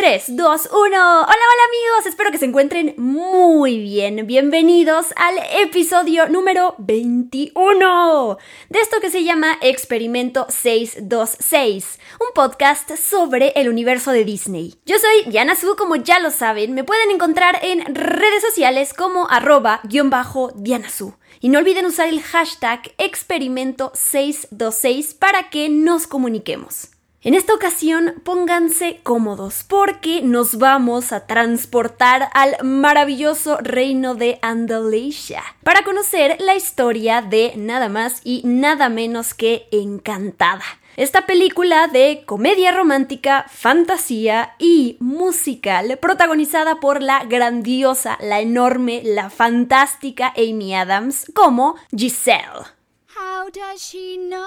3, 2, 1. Hola, hola amigos, espero que se encuentren muy bien. Bienvenidos al episodio número 21 de esto que se llama Experimento 626, un podcast sobre el universo de Disney. Yo soy Diana Su, como ya lo saben, me pueden encontrar en redes sociales como arroba guion bajo Diana Su. Y no olviden usar el hashtag experimento 626 para que nos comuniquemos. En esta ocasión pónganse cómodos porque nos vamos a transportar al maravilloso reino de Andalasia para conocer la historia de nada más y nada menos que Encantada. Esta película de comedia romántica, fantasía y musical protagonizada por la grandiosa, la enorme, la fantástica Amy Adams como Giselle. How does she know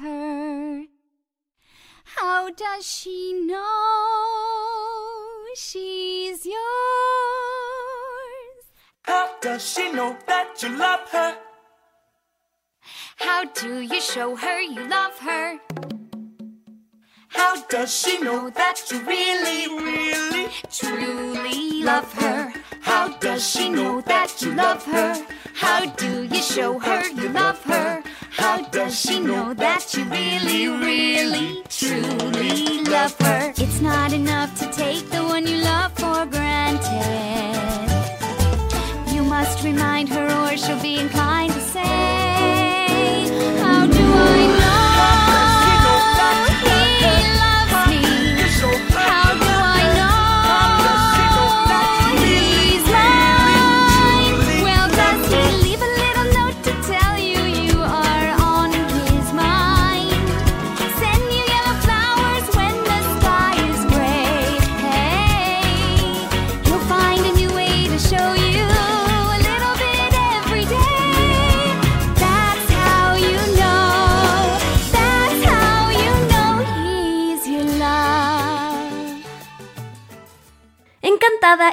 her? How does she know she's yours? How does she know that you love her? How do you show her you love her? How does she know that you really, really, truly love her? How does she know that you love her? How do you show her you love her? How does she know that you really, really, truly love her? It's not enough to take the one you love for granted. You must remind her, or she'll be inclined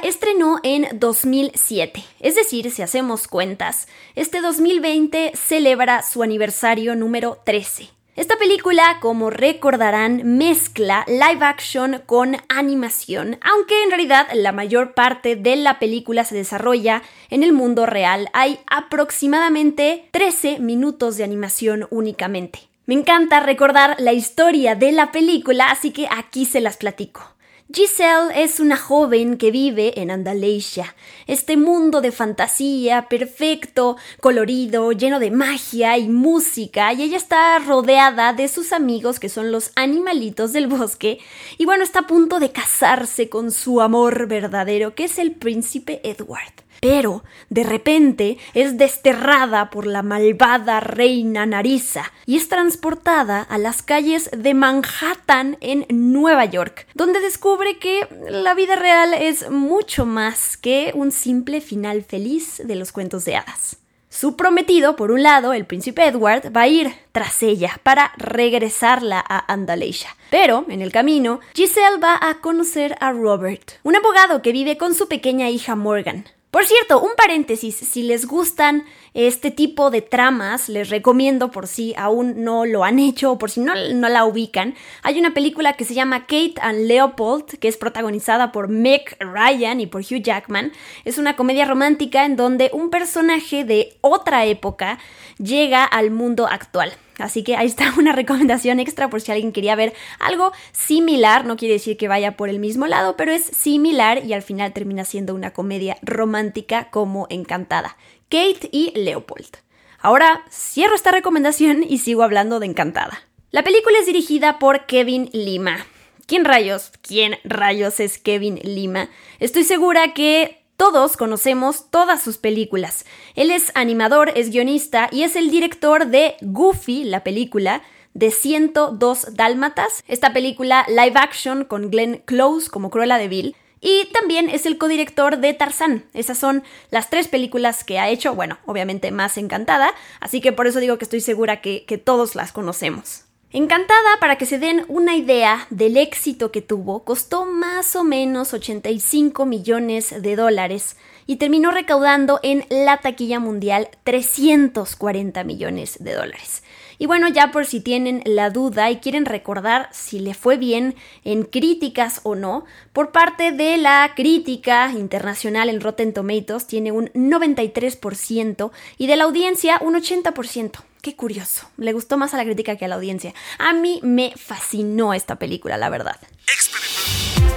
estrenó en 2007, es decir, si hacemos cuentas, este 2020 celebra su aniversario número 13. Esta película, como recordarán, mezcla live action con animación, aunque en realidad la mayor parte de la película se desarrolla en el mundo real. Hay aproximadamente 13 minutos de animación únicamente. Me encanta recordar la historia de la película, así que aquí se las platico. Giselle es una joven que vive en Andalasia, este mundo de fantasía perfecto, colorido, lleno de magia y música, y ella está rodeada de sus amigos que son los animalitos del bosque, y bueno, está a punto de casarse con su amor verdadero, que es el príncipe Edward pero de repente es desterrada por la malvada reina Narisa y es transportada a las calles de Manhattan en Nueva York, donde descubre que la vida real es mucho más que un simple final feliz de los cuentos de hadas. Su prometido, por un lado, el príncipe Edward, va a ir tras ella para regresarla a Andalasia. Pero, en el camino, Giselle va a conocer a Robert, un abogado que vive con su pequeña hija Morgan. Por cierto, un paréntesis, si les gustan este tipo de tramas, les recomiendo por si aún no lo han hecho o por si no, no la ubican, hay una película que se llama Kate and Leopold, que es protagonizada por Meg Ryan y por Hugh Jackman. Es una comedia romántica en donde un personaje de otra época llega al mundo actual. Así que ahí está una recomendación extra por si alguien quería ver algo similar. No quiere decir que vaya por el mismo lado, pero es similar y al final termina siendo una comedia romántica como Encantada. Kate y Leopold. Ahora cierro esta recomendación y sigo hablando de Encantada. La película es dirigida por Kevin Lima. ¿Quién rayos? ¿Quién rayos es Kevin Lima? Estoy segura que todos conocemos todas sus películas. Él es animador, es guionista y es el director de Goofy, la película, de 102 Dálmatas, esta película live action con Glenn Close como Cruella de Vil, Y también es el codirector de Tarzán. Esas son las tres películas que ha hecho, bueno, obviamente más encantada, así que por eso digo que estoy segura que, que todos las conocemos. Encantada, para que se den una idea del éxito que tuvo, costó más o menos 85 millones de dólares y terminó recaudando en la taquilla mundial 340 millones de dólares. Y bueno, ya por si tienen la duda y quieren recordar si le fue bien en críticas o no, por parte de la crítica internacional en Rotten Tomatoes tiene un 93% y de la audiencia un 80%. Qué curioso, le gustó más a la crítica que a la audiencia. A mí me fascinó esta película, la verdad.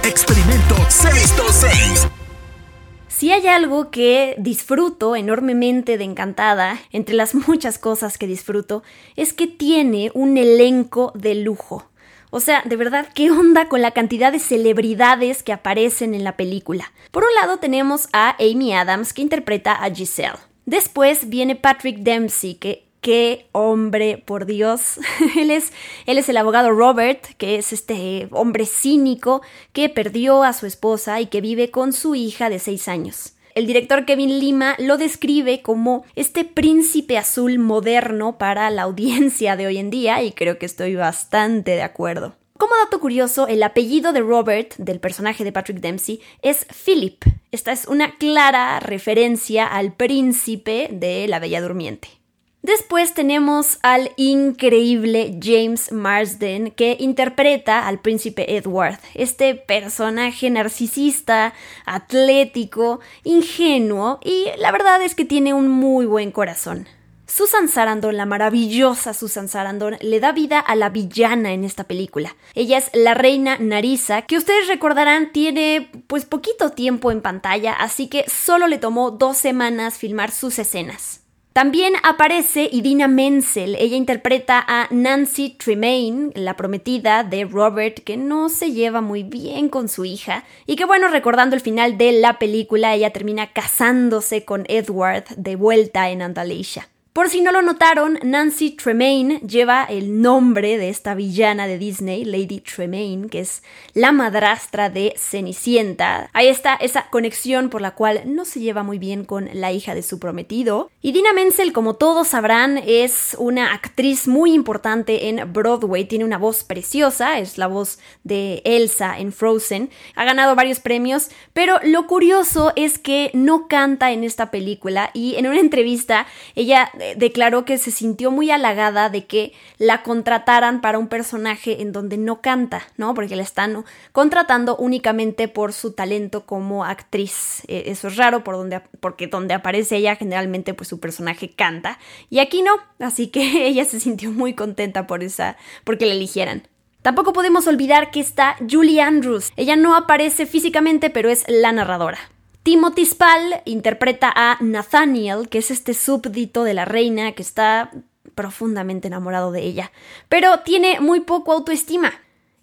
Experimento 626. Si hay algo que disfruto enormemente de Encantada, entre las muchas cosas que disfruto, es que tiene un elenco de lujo. O sea, de verdad, ¿qué onda con la cantidad de celebridades que aparecen en la película? Por un lado tenemos a Amy Adams, que interpreta a Giselle. Después viene Patrick Dempsey, que qué hombre, por Dios. él, es, es el abogado Robert, que es este hombre cínico que perdió a su esposa y que vive con su hija de seis años. El director Kevin Lima lo describe como este príncipe azul moderno para la audiencia de hoy en día y creo que estoy bastante de acuerdo. Como dato curioso, el apellido de Robert, del personaje de Patrick Dempsey, es Philip. Esta es una clara referencia al príncipe de La Bella Durmiente. Después tenemos al increíble James Marsden que interpreta al príncipe Edward, este personaje narcisista, atlético, ingenuo y la verdad es que tiene un muy buen corazón. Susan Sarandon, la maravillosa Susan Sarandon, le da vida a la villana en esta película. Ella es la reina Narisa, que ustedes recordarán tiene pues poquito tiempo en pantalla, así que solo le tomó dos semanas filmar sus escenas. También aparece Idina Menzel. Ella interpreta a Nancy Tremaine, la prometida de Robert, que no se lleva muy bien con su hija. Y que bueno, recordando el final de la película, ella termina casándose con Edward de vuelta en Andalasia. Por si no lo notaron, Nancy Tremaine lleva el nombre de esta villana de Disney, Lady Tremaine, que es la madrastra de Cenicienta. Ahí está esa conexión por la cual no se lleva muy bien con la hija de su prometido. Y Dina Menzel, como todos sabrán, es una actriz muy importante en Broadway, tiene una voz preciosa, es la voz de Elsa en Frozen, ha ganado varios premios, pero lo curioso es que no canta en esta película y en una entrevista ella declaró que se sintió muy halagada de que la contrataran para un personaje en donde no canta, ¿no? Porque la están contratando únicamente por su talento como actriz. E, eso es raro por donde, porque donde aparece ella generalmente pues su personaje canta y aquí no, así que ella se sintió muy contenta por esa, porque la eligieran. Tampoco podemos olvidar que está Julie Andrews. Ella no aparece físicamente, pero es la narradora. Timothy Spall interpreta a Nathaniel, que es este súbdito de la reina que está profundamente enamorado de ella, pero tiene muy poco autoestima.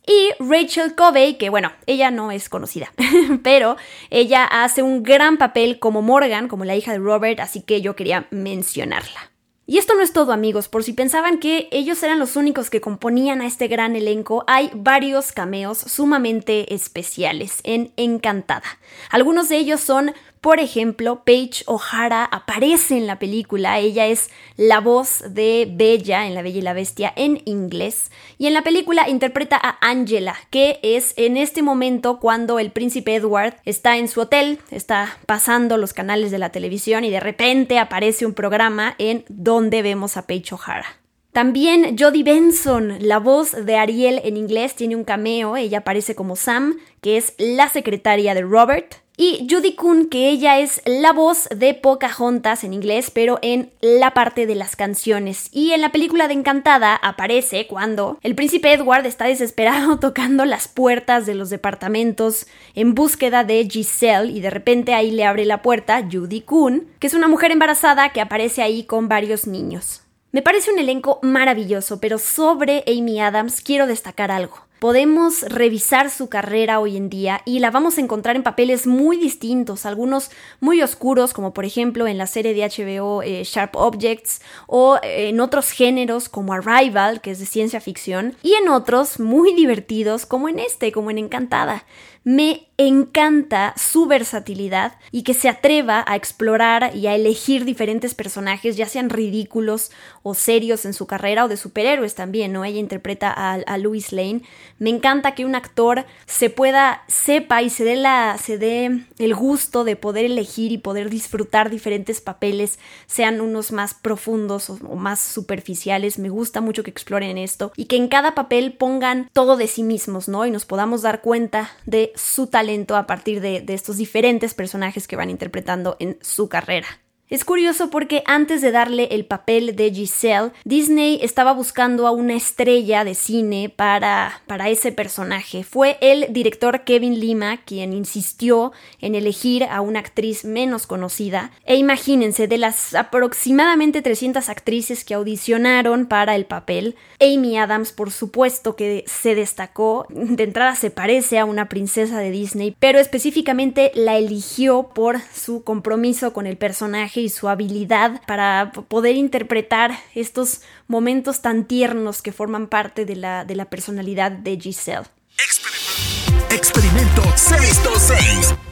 Y Rachel Covey, que bueno, ella no es conocida, pero ella hace un gran papel como Morgan, como la hija de Robert, así que yo quería mencionarla. Y esto no es todo amigos, por si pensaban que ellos eran los únicos que componían a este gran elenco, hay varios cameos sumamente especiales en Encantada. Algunos de ellos son por ejemplo, Paige O'Hara aparece en la película, ella es la voz de Bella en La Bella y la Bestia en inglés, y en la película interpreta a Angela, que es en este momento cuando el príncipe Edward está en su hotel, está pasando los canales de la televisión y de repente aparece un programa en donde vemos a Paige O'Hara. También Jodie Benson, la voz de Ariel en inglés, tiene un cameo. Ella aparece como Sam, que es la secretaria de Robert. Y Judy Kuhn, que ella es la voz de Pocahontas en inglés, pero en la parte de las canciones. Y en la película de Encantada aparece cuando el príncipe Edward está desesperado tocando las puertas de los departamentos en búsqueda de Giselle y de repente ahí le abre la puerta Judy Kuhn, que es una mujer embarazada que aparece ahí con varios niños. Me parece un elenco maravilloso, pero sobre Amy Adams quiero destacar algo podemos revisar su carrera hoy en día y la vamos a encontrar en papeles muy distintos, algunos muy oscuros, como por ejemplo en la serie de HBO eh, Sharp Objects, o eh, en otros géneros como Arrival, que es de ciencia ficción, y en otros muy divertidos, como en este, como en Encantada. Me encanta su versatilidad y que se atreva a explorar y a elegir diferentes personajes, ya sean ridículos o serios en su carrera o de superhéroes también, ¿no? Ella interpreta a, a Louis Lane. Me encanta que un actor se pueda, sepa y se dé, la, se dé el gusto de poder elegir y poder disfrutar diferentes papeles, sean unos más profundos o, o más superficiales. Me gusta mucho que exploren esto y que en cada papel pongan todo de sí mismos, ¿no? Y nos podamos dar cuenta de su talento a partir de, estos diferentes personajes que van interpretando en su carrera. Es curioso porque antes de darle el papel de Giselle, Disney estaba buscando a una estrella de cine para, para ese personaje. Fue el director Kevin Lima quien insistió en elegir a una actriz menos conocida. E imagínense, de las aproximadamente 300 actrices que audicionaron para el papel, Amy Adams por supuesto que se destacó. De entrada se parece a una princesa de Disney, pero específicamente la eligió por su compromiso con el personaje y su habilidad para poder interpretar estos momentos tan tiernos que forman parte de la, de la personalidad de Giselle. Experimento 626.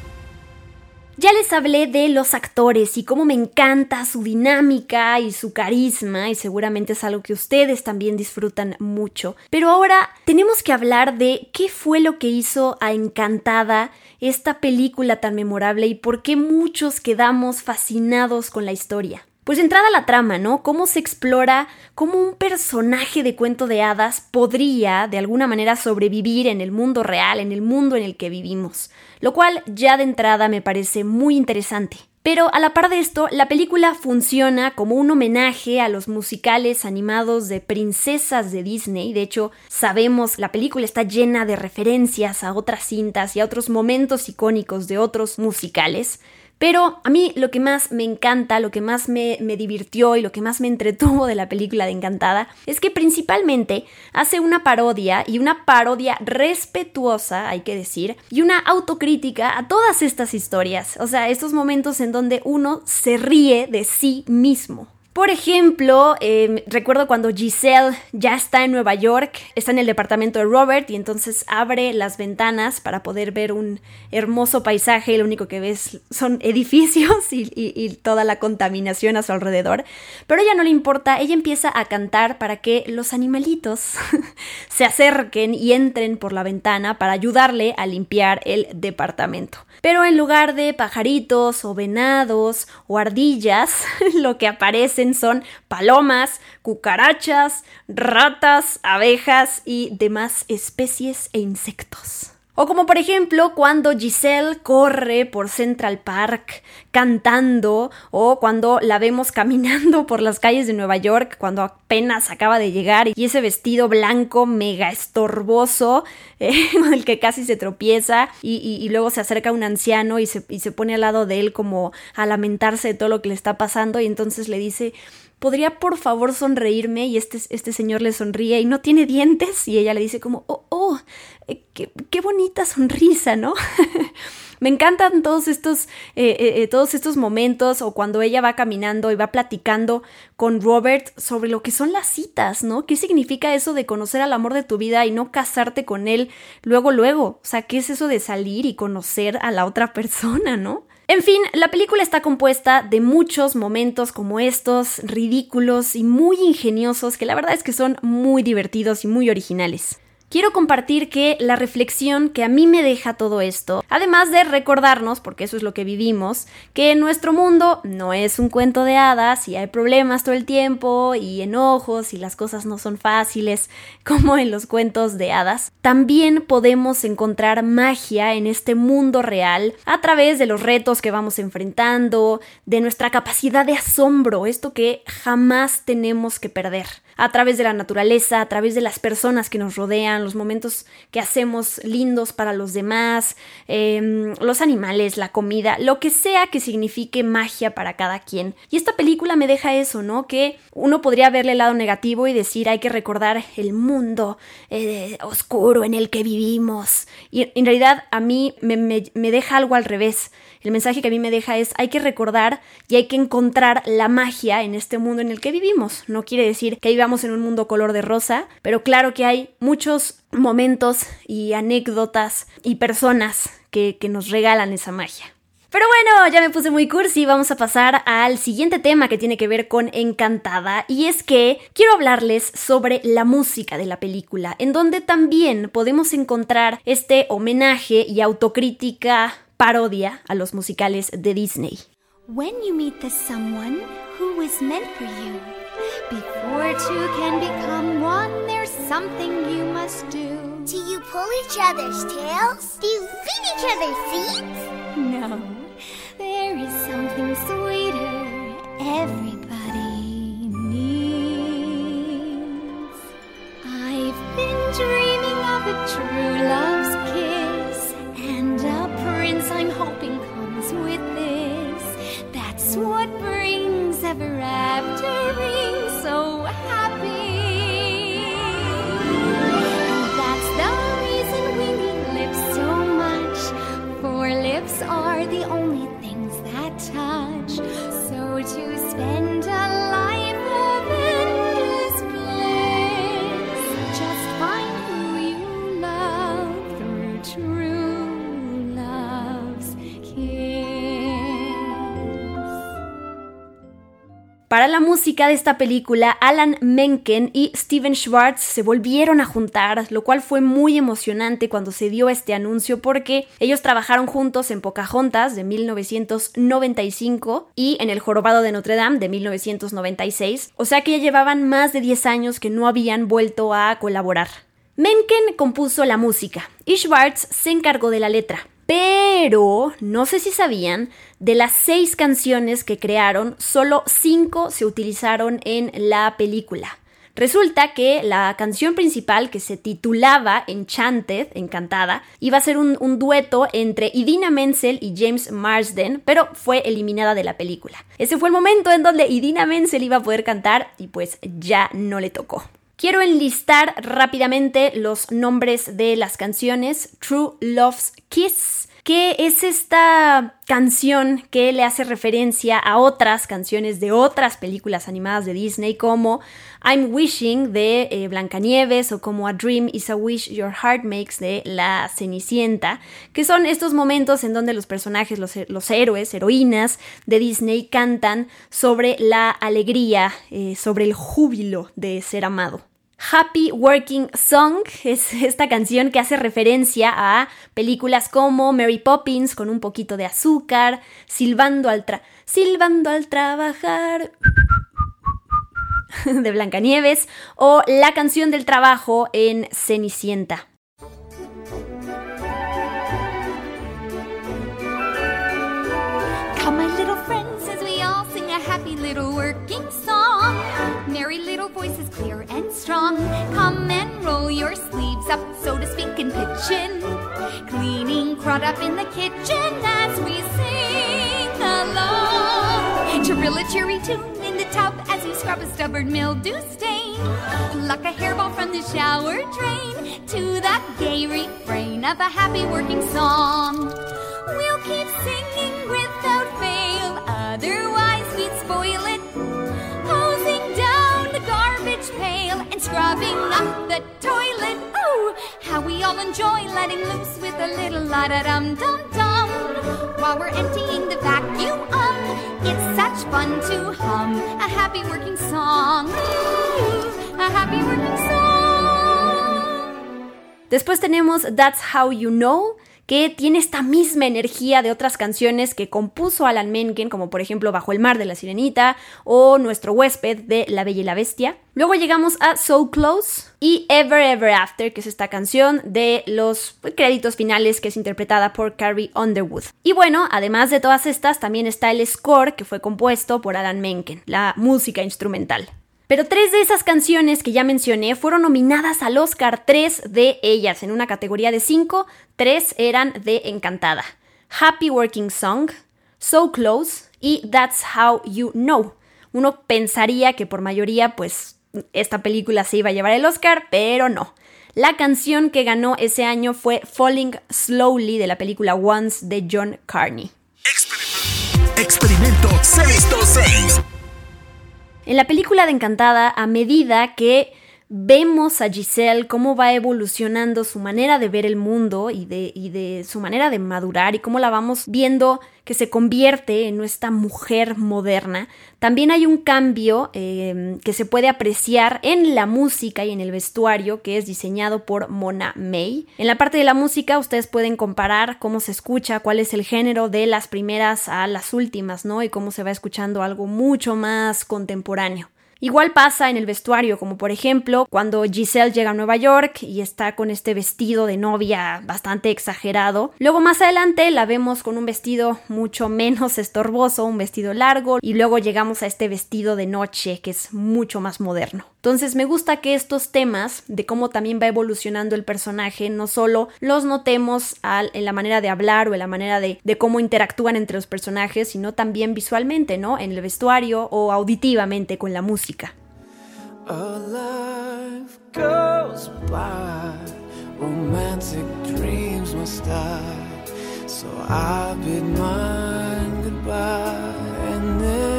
Ya les hablé de los actores y cómo me encanta su dinámica y su carisma y seguramente es algo que ustedes también disfrutan mucho. Pero ahora tenemos que hablar de qué fue lo que hizo a Encantada esta película tan memorable y por qué muchos quedamos fascinados con la historia. Pues entrada la trama, ¿no? Cómo se explora cómo un personaje de cuento de hadas podría de alguna manera sobrevivir en el mundo real, en el mundo en el que vivimos. Lo cual ya de entrada me parece muy interesante. Pero a la par de esto, la película funciona como un homenaje a los musicales animados de princesas de Disney. De hecho, sabemos, la película está llena de referencias a otras cintas y a otros momentos icónicos de otros musicales. Pero a mí lo que más me encanta, lo que más me, divirtió y lo que más me entretuvo de la película de Encantada es que principalmente hace una parodia y una parodia respetuosa, hay que decir, y una autocrítica a todas estas historias. O sea, estos momentos en donde uno se ríe de sí mismo. Por ejemplo, eh, recuerdo cuando Giselle ya está en Nueva York, está en el departamento de Robert y entonces abre las ventanas para poder ver un hermoso paisaje y lo único que ves son edificios y toda la contaminación a su alrededor. Pero a ella no le importa, ella empieza a cantar para que los animalitos se acerquen y entren por la ventana para ayudarle a limpiar el departamento. Pero en lugar de pajaritos o venados o ardillas, lo que aparecen son palomas, cucarachas, ratas, abejas y demás especies e insectos. O como por ejemplo cuando Giselle corre por Central Park cantando o cuando la vemos caminando por las calles de Nueva York cuando apenas acaba de llegar y ese vestido blanco mega estorboso eh, con el que casi se tropieza y, luego se acerca un anciano y se, y se pone al lado de él como a lamentarse de todo lo que le está pasando y entonces le dice ¿podría por favor sonreírme? Y este, este señor le sonríe y no tiene dientes y ella le dice como, oh, oh, eh, qué, qué, bonita sonrisa, ¿no? Me encantan todos estos, eh, eh, todos estos momentos o cuando ella va caminando y va platicando con Robert sobre lo que son las citas, ¿no? ¿Qué significa eso de conocer al amor de tu vida y no casarte con él luego, luego? O sea, ¿qué es eso de salir y conocer a la otra persona, ¿no? En fin, la película está compuesta de muchos momentos como estos, ridículos y muy ingeniosos, que la verdad es que son muy divertidos y muy originales. Quiero compartir que la reflexión que a mí me deja todo esto, además de recordarnos, porque eso es lo que vivimos, que nuestro mundo no es un cuento de hadas y hay problemas todo el tiempo y enojos y las cosas no son fáciles como en los cuentos de hadas, también podemos encontrar magia en este mundo real a través de los retos que vamos enfrentando, de nuestra capacidad de asombro, esto que jamás tenemos que perder a través de la naturaleza, a través de las personas que nos rodean, los momentos que hacemos lindos para los demás, eh, los animales, la comida, lo que sea que signifique magia para cada quien. Y esta película me deja eso, ¿no? Que uno podría verle el lado negativo y decir hay que recordar el mundo eh, oscuro en el que vivimos. Y en realidad a mí me, me, me deja algo al revés. El mensaje que a mí me deja es hay que recordar y hay que encontrar la magia en este mundo en el que vivimos. No quiere decir que vivamos en un mundo color de rosa, pero claro que hay muchos momentos y anécdotas y personas que, nos regalan esa magia. Pero bueno, ya me puse muy cursi, vamos a pasar al siguiente tema que tiene que ver con Encantada y es que quiero hablarles sobre la música de la película, en donde también podemos encontrar este homenaje y autocrítica parodia a los musicales de Disney. When you meet the someone who meant before two can become one, there's something you must do. Do you pull each other's tails? Do you feed each other's seeds? No, there is something sweeter everybody needs. I've been dreaming of a true love's kiss, and a prince I'm hoping comes with this. That's what brings ever aftering so happy. And that's the reason we need lips so much. For lips are the only things that touch. So to spend Para la música de esta película, Alan Menken y Steven Schwartz se volvieron a juntar, lo cual fue muy emocionante cuando se dio este anuncio porque ellos trabajaron juntos en Pocahontas de 1995 y en El Jorobado de Notre Dame de 1996, o sea que ya llevaban más de 10 años que no habían vuelto a colaborar. Menken compuso la música y Schwartz se encargó de la letra. Pero no sé si sabían, de las seis canciones que crearon, solo cinco se utilizaron en la película. Resulta que la canción principal, que se titulaba Enchanted, Encantada, iba a ser un, dueto entre Idina Menzel y James Marsden, pero fue eliminada de la película. Ese fue el momento en donde Idina Menzel iba a poder cantar y pues ya no le tocó. Quiero enlistar rápidamente los nombres de las canciones. True Love's Kiss, que es esta canción que le hace referencia a otras canciones de otras películas animadas de Disney como I'm Wishing de eh, Blancanieves o como A Dream is a Wish Your Heart Makes de La Cenicienta, que son estos momentos en donde los personajes, los, héroes, heroínas de Disney cantan sobre la alegría, eh, sobre el júbilo de ser amado. Happy Working Song es esta canción que hace referencia a películas como Mary Poppins con un poquito de azúcar, Silbando al, tra Silbando al trabajar de Blancanieves o la canción del trabajo en Cenicienta. Little voices, clear and strong. Come and roll your sleeves up, so to speak, and pitch in. Cleaning crowd up in the kitchen as we sing along. Trill a cheery tune in the tub as you scrub a stubborn mildew stain. Pluck a hairball from the shower drain to the gay refrain of a happy working song. We'll keep singing without fail, otherwise up the toilet. Oh, how we all enjoy letting loose with a little la da dum dum dum. While we're emptying the vacuum, um, it's such fun to hum a happy working song. Ooh, a happy working song. Después tenemos That's How You Know, que tiene esta misma energía de otras canciones que compuso Alan Menken, como por ejemplo Bajo el mar de la sirenita o Nuestro huésped de La Bella y la Bestia. Luego llegamos a So Close y Ever Ever After, que es esta canción de los créditos finales que es interpretada por Carrie Underwood. Y bueno, además de todas estas, también está el score que fue compuesto por Alan Menken, la música instrumental. Pero tres de esas canciones que ya mencioné fueron nominadas al Oscar, tres de ellas en una categoría de cinco, tres eran de Encantada. Happy Working Song, So Close y That's How You Know. Uno pensaría que por mayoría pues esta película se iba a llevar el Oscar, pero no. La canción que ganó ese año fue Falling Slowly de la película Once de John Carney. Experimento 626. En la película de Encantada, a medida que vemos a Giselle cómo va evolucionando su manera de ver el mundo y de, y de su manera de madurar y cómo la vamos viendo que se convierte en nuestra mujer moderna, también hay un cambio em, que se puede apreciar en la música y en el vestuario que es diseñado por Mona May. En la parte de la música ustedes pueden comparar cómo se escucha, cuál es el género de las primeras a las últimas, ¿no? Y cómo se va escuchando algo mucho más contemporáneo. Igual pasa en el vestuario, como por ejemplo cuando Giselle llega a Nueva York y está con este vestido de novia bastante exagerado. Luego más adelante la vemos con un vestido mucho menos estorboso, un vestido largo, y luego llegamos a este vestido de noche que es mucho más moderno. Entonces me gusta que estos temas de cómo también va evolucionando el personaje no solo los notemos en la manera de hablar o en la manera de, cómo interactúan entre los personajes, sino también visualmente, ¿no? En el vestuario o auditivamente con la música. A life goes by, romantic dreams must. So I bid goodbye and never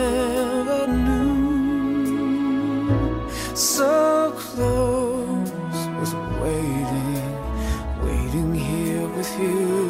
So close was waiting, waiting here with you.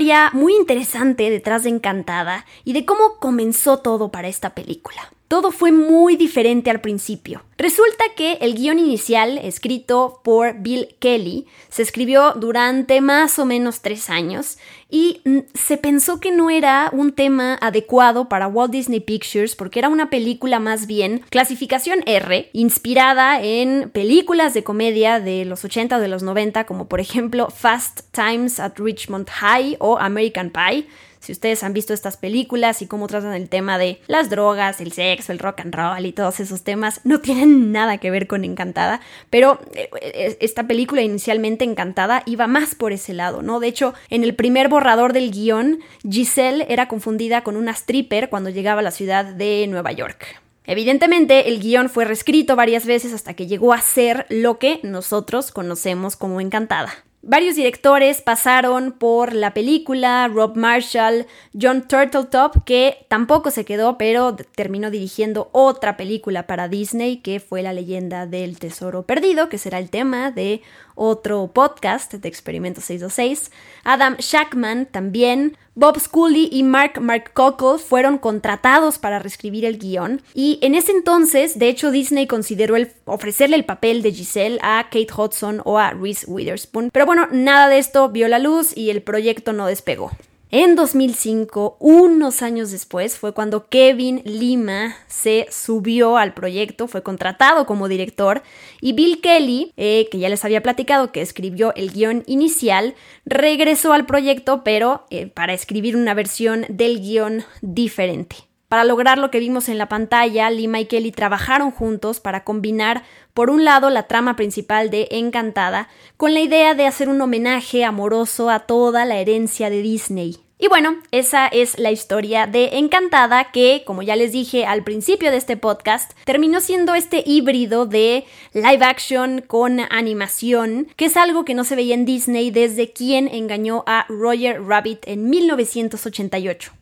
Historia muy interesante detrás de Encantada y de cómo comenzó todo para esta película. Todo fue muy diferente al principio. Resulta que el guion inicial, escrito por Bill Kelly, se escribió durante más o menos tres años y mm, se pensó que no era un tema adecuado para Walt Disney Pictures porque era una película más bien clasificación R, inspirada en películas de comedia de los 80 o de los 90, como por ejemplo Fast Times at Richmond High o American Pie. Si ustedes han visto estas películas y cómo tratan el tema de las drogas, el sexo, el rock and roll y todos esos temas, no tienen nada que ver con Encantada, pero eh, esta película inicialmente Encantada iba más por ese lado, ¿no? De hecho, en el primer borrador del guion, Giselle era confundida con una stripper cuando llegaba a la ciudad de Nueva York. Evidentemente, el guion fue reescrito varias veces hasta que llegó a ser lo que nosotros conocemos como Encantada. Varios directores pasaron por la película, Rob Marshall, John Turtletop, que tampoco se quedó, pero terminó dirigiendo otra película para Disney, que fue La leyenda del tesoro perdido, que será el tema de otro podcast de Experimento 626. Adam Shackman también. Bob Scully y Mark Mark Cockle fueron contratados para reescribir el guion y en ese entonces, de hecho, Disney consideró el ofrecerle el papel de Giselle a Kate Hudson o a Reese Witherspoon, pero bueno, nada de esto vio la luz y el proyecto no despegó. En 2005, unos años después, fue cuando Kevin Lima se subió al proyecto, fue contratado como director y Bill Kelly, eh, que ya les había platicado que escribió el guion inicial, regresó al proyecto pero eh, para escribir una versión del guion diferente. Para lograr lo que vimos en la pantalla, Lima y Kelly trabajaron juntos para combinar, por un lado, la trama principal de Encantada, con la idea de hacer un homenaje amoroso a toda la herencia de Disney. Y bueno, esa es la historia de Encantada que, como ya les dije al principio de este podcast, terminó siendo este híbrido de live action con animación, que es algo que no se veía en Disney desde quien engañó a Roger Rabbit en 1988.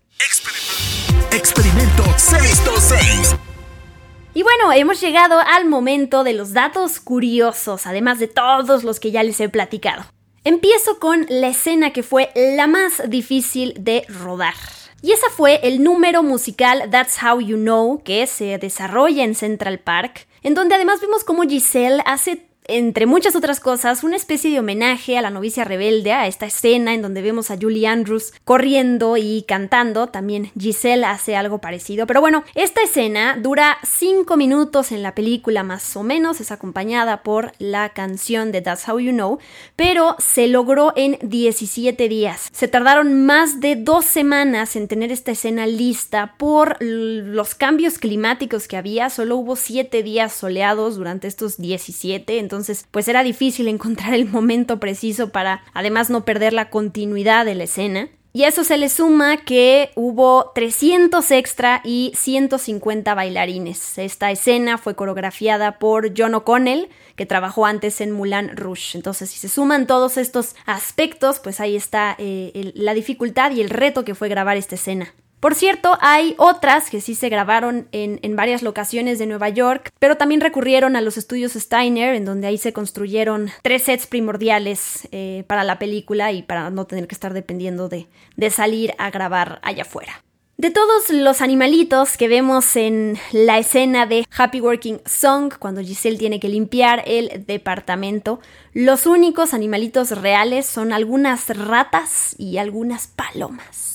Experimento 626. Y bueno, hemos llegado al momento de los datos curiosos, además de todos los que ya les he platicado. Empiezo con la escena que fue la más difícil de rodar. Y esa fue el número musical That's How You Know, que se desarrolla en Central Park, en donde además vemos cómo Giselle hace entre muchas otras cosas, una especie de homenaje a la novicia rebelde, a esta escena en donde vemos a Julie Andrews corriendo y cantando. También Giselle hace algo parecido. Pero bueno, esta escena dura 5 minutos en la película más o menos, es acompañada por la canción de That's How You Know, pero se logró en 17 días. Se tardaron más de dos semanas en tener esta escena lista por los cambios climáticos que había. Solo hubo 7 días soleados durante estos 17, entonces entonces pues era difícil encontrar el momento preciso para además no perder la continuidad de la escena. Y a eso se le suma que hubo 300 extra y 150 bailarines. Esta escena fue coreografiada por John O'Connell, que trabajó antes en Mulan Rouge. Entonces, si se suman todos estos aspectos, pues ahí está eh, la dificultad y el reto que fue grabar esta escena. Por cierto, hay otras que sí se grabaron en, varias locaciones de Nueva York, pero también recurrieron a los estudios Steiner, en donde ahí se construyeron tres sets primordiales eh, para la película y para no tener que estar dependiendo de, de salir a grabar allá afuera. De todos los animalitos que vemos en la escena de Happy Working Song, cuando Giselle tiene que limpiar el departamento, los únicos animalitos reales son algunas ratas y algunas palomas.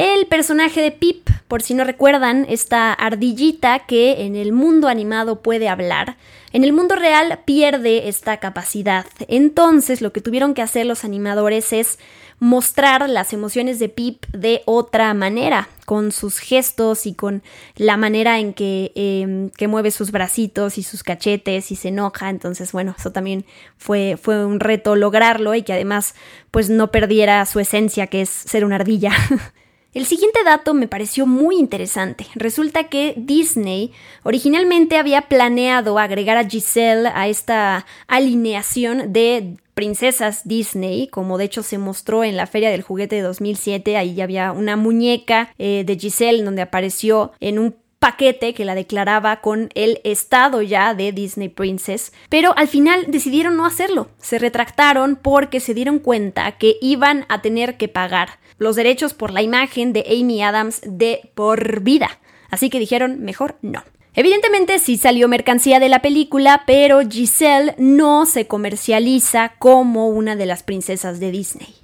El personaje de Pip, por si no recuerdan, esta ardillita que en el mundo animado puede hablar, en el mundo real pierde esta capacidad. Entonces lo que tuvieron que hacer los animadores es mostrar las emociones de Pip de otra manera, con sus gestos y con la manera en que, em, que, mueve sus bracitos y sus cachetes y se enoja. Entonces, bueno, eso también fue, fue un reto lograrlo y que además pues no perdiera su esencia, que es ser una ardilla. El siguiente dato me pareció muy interesante. Resulta que Disney originalmente había planeado agregar a Giselle a esta alineación de princesas Disney, como de hecho se mostró en la Feria del Juguete de 2007. Ahí ya había una muñeca eh, de Giselle donde apareció en un paquete que la declaraba con el estado ya de Disney Princess, pero al final decidieron no hacerlo. Se retractaron porque se dieron cuenta que iban a tener que pagar los derechos por la imagen de Amy Adams de por vida. Así que dijeron, mejor no. Evidentemente sí salió mercancía de la película, pero Giselle no se comercializa como una de las princesas de Disney.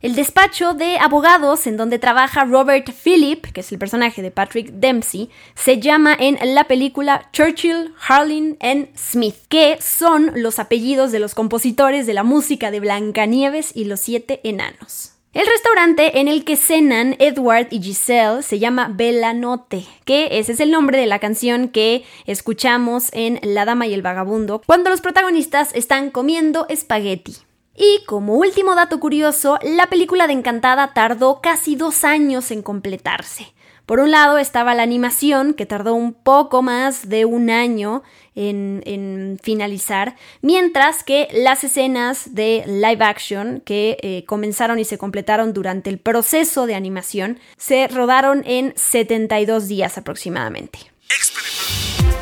El despacho de abogados en donde trabaja Robert Phillip, que es el personaje de Patrick Dempsey, se llama en la película Churchill, Harlin and Smith, que son los apellidos de los compositores de la música de Blancanieves y los siete enanos. El restaurante en el que cenan Edward y Giselle se llama Belanote, que ese es el nombre de la canción que escuchamos en La Dama y el Vagabundo cuando los protagonistas están comiendo espagueti. Y como último dato curioso, la película de Encantada tardó casi dos años en completarse. Por un lado estaba la animación, que tardó un poco más de un año en, finalizar, mientras que las escenas de live action que eh, comenzaron y se completaron durante el proceso de animación se rodaron en 72 días aproximadamente.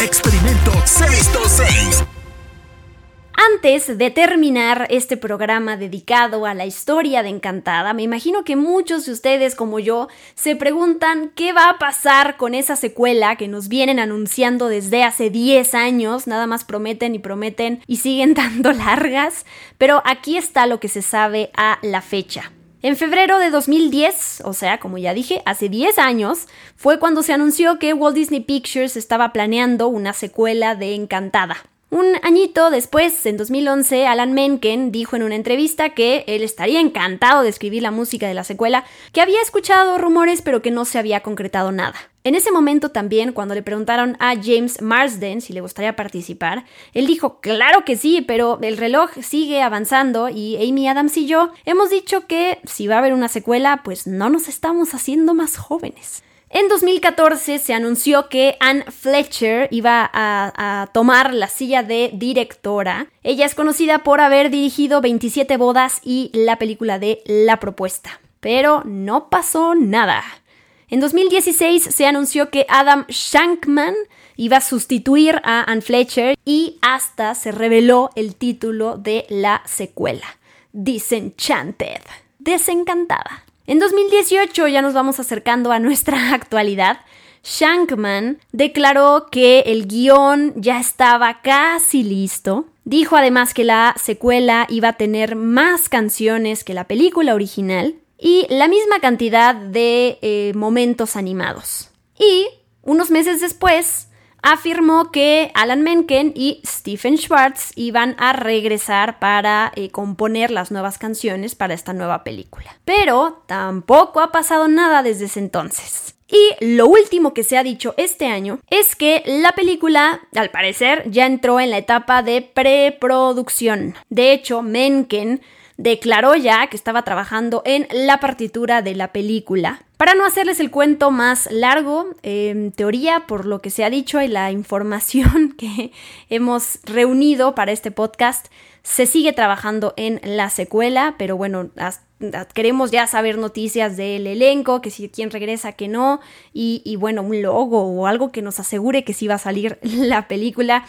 Experimento 626. Antes de terminar este programa dedicado a la historia de Encantada, me imagino que muchos de ustedes como yo se preguntan qué va a pasar con esa secuela que nos vienen anunciando desde hace 10 años, nada más prometen y prometen y siguen dando largas, pero aquí está lo que se sabe a la fecha. En febrero de 2010, o sea, como ya dije, hace 10 años, fue cuando se anunció que Walt Disney Pictures estaba planeando una secuela de Encantada. Un añito después, en 2011, Alan Menken dijo en una entrevista que él estaría encantado de escribir la música de la secuela, que había escuchado rumores pero que no se había concretado nada. En ese momento también, cuando le preguntaron a James Marsden si le gustaría participar, él dijo, claro que sí, pero el reloj sigue avanzando y Amy Adams y yo hemos dicho que si va a haber una secuela, pues no nos estamos haciendo más jóvenes. En 2014 se anunció que Anne Fletcher iba a, tomar la silla de directora. Ella es conocida por haber dirigido 27 bodas y la película de La Propuesta. Pero no pasó nada. En 2016 se anunció que Adam Shankman iba a sustituir a Anne Fletcher y hasta se reveló el título de la secuela, Disenchanted, desencantada. En 2018 ya nos vamos acercando a nuestra actualidad. Shankman declaró que el guion ya estaba casi listo Dijo además que la secuela iba a tener más canciones que la película original y la misma cantidad de eh, momentos animados. Y unos meses después, afirmó que Alan Menken y Stephen Schwartz iban a regresar para eh, componer las nuevas canciones para esta nueva película. Pero tampoco ha pasado nada desde ese entonces. Y lo último que se ha dicho este año es que la película, al parecer, ya entró en la etapa de preproducción. De hecho, Menken declaró ya que estaba trabajando en la partitura de la película. Para no hacerles el cuento más largo, en teoría, por lo que se ha dicho y la información que hemos reunido para este podcast, se sigue trabajando en la secuela, pero bueno, queremos ya saber noticias del elenco, que si quién regresa, que no, y, y bueno, un logo o algo que nos asegure que sí va a salir la película.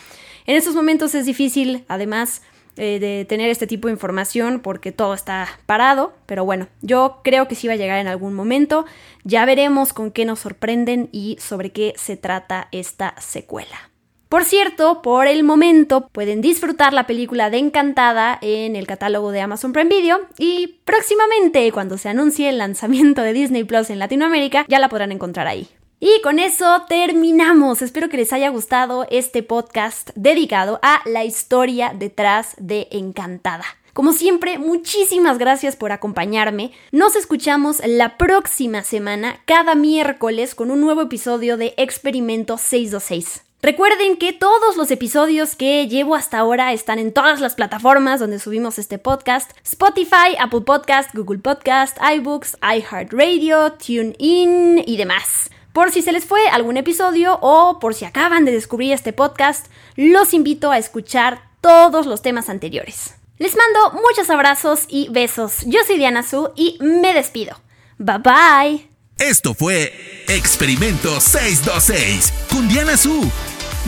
En estos momentos es difícil, además, eh, de tener este tipo de información porque todo está parado, pero bueno, yo creo que sí va a llegar en algún momento. Ya veremos con qué nos sorprenden y sobre qué se trata esta secuela. Por cierto, por el momento pueden disfrutar la película de Encantada en el catálogo de Amazon Prime Video y próximamente, cuando se anuncie el lanzamiento de Disney Plus en Latinoamérica, ya la podrán encontrar ahí. Y con eso terminamos. Espero que les haya gustado este podcast dedicado a la historia detrás de Encantada. Como siempre, muchísimas gracias por acompañarme. Nos escuchamos la próxima semana, cada miércoles, con un nuevo episodio de Experimento 626. Recuerden que todos los episodios que llevo hasta ahora están en todas las plataformas donde subimos este podcast: Spotify, Apple Podcast, Google Podcast, iBooks, iHeartRadio, TuneIn y demás. Por si se les fue algún episodio o por si acaban de descubrir este podcast, los invito a escuchar todos los temas anteriores. Les mando muchos abrazos y besos. Yo soy Diana Su y me despido. Bye bye. Esto fue Experimento 626 con Diana Su.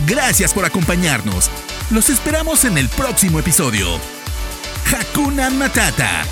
Gracias por acompañarnos. Los esperamos en el próximo episodio. Hakuna Matata